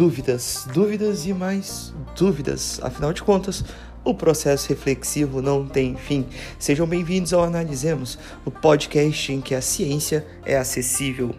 dúvidas, dúvidas e mais dúvidas. Afinal de contas, o processo reflexivo não tem fim. Sejam bem-vindos ao Analisemos, o podcast em que a ciência é acessível.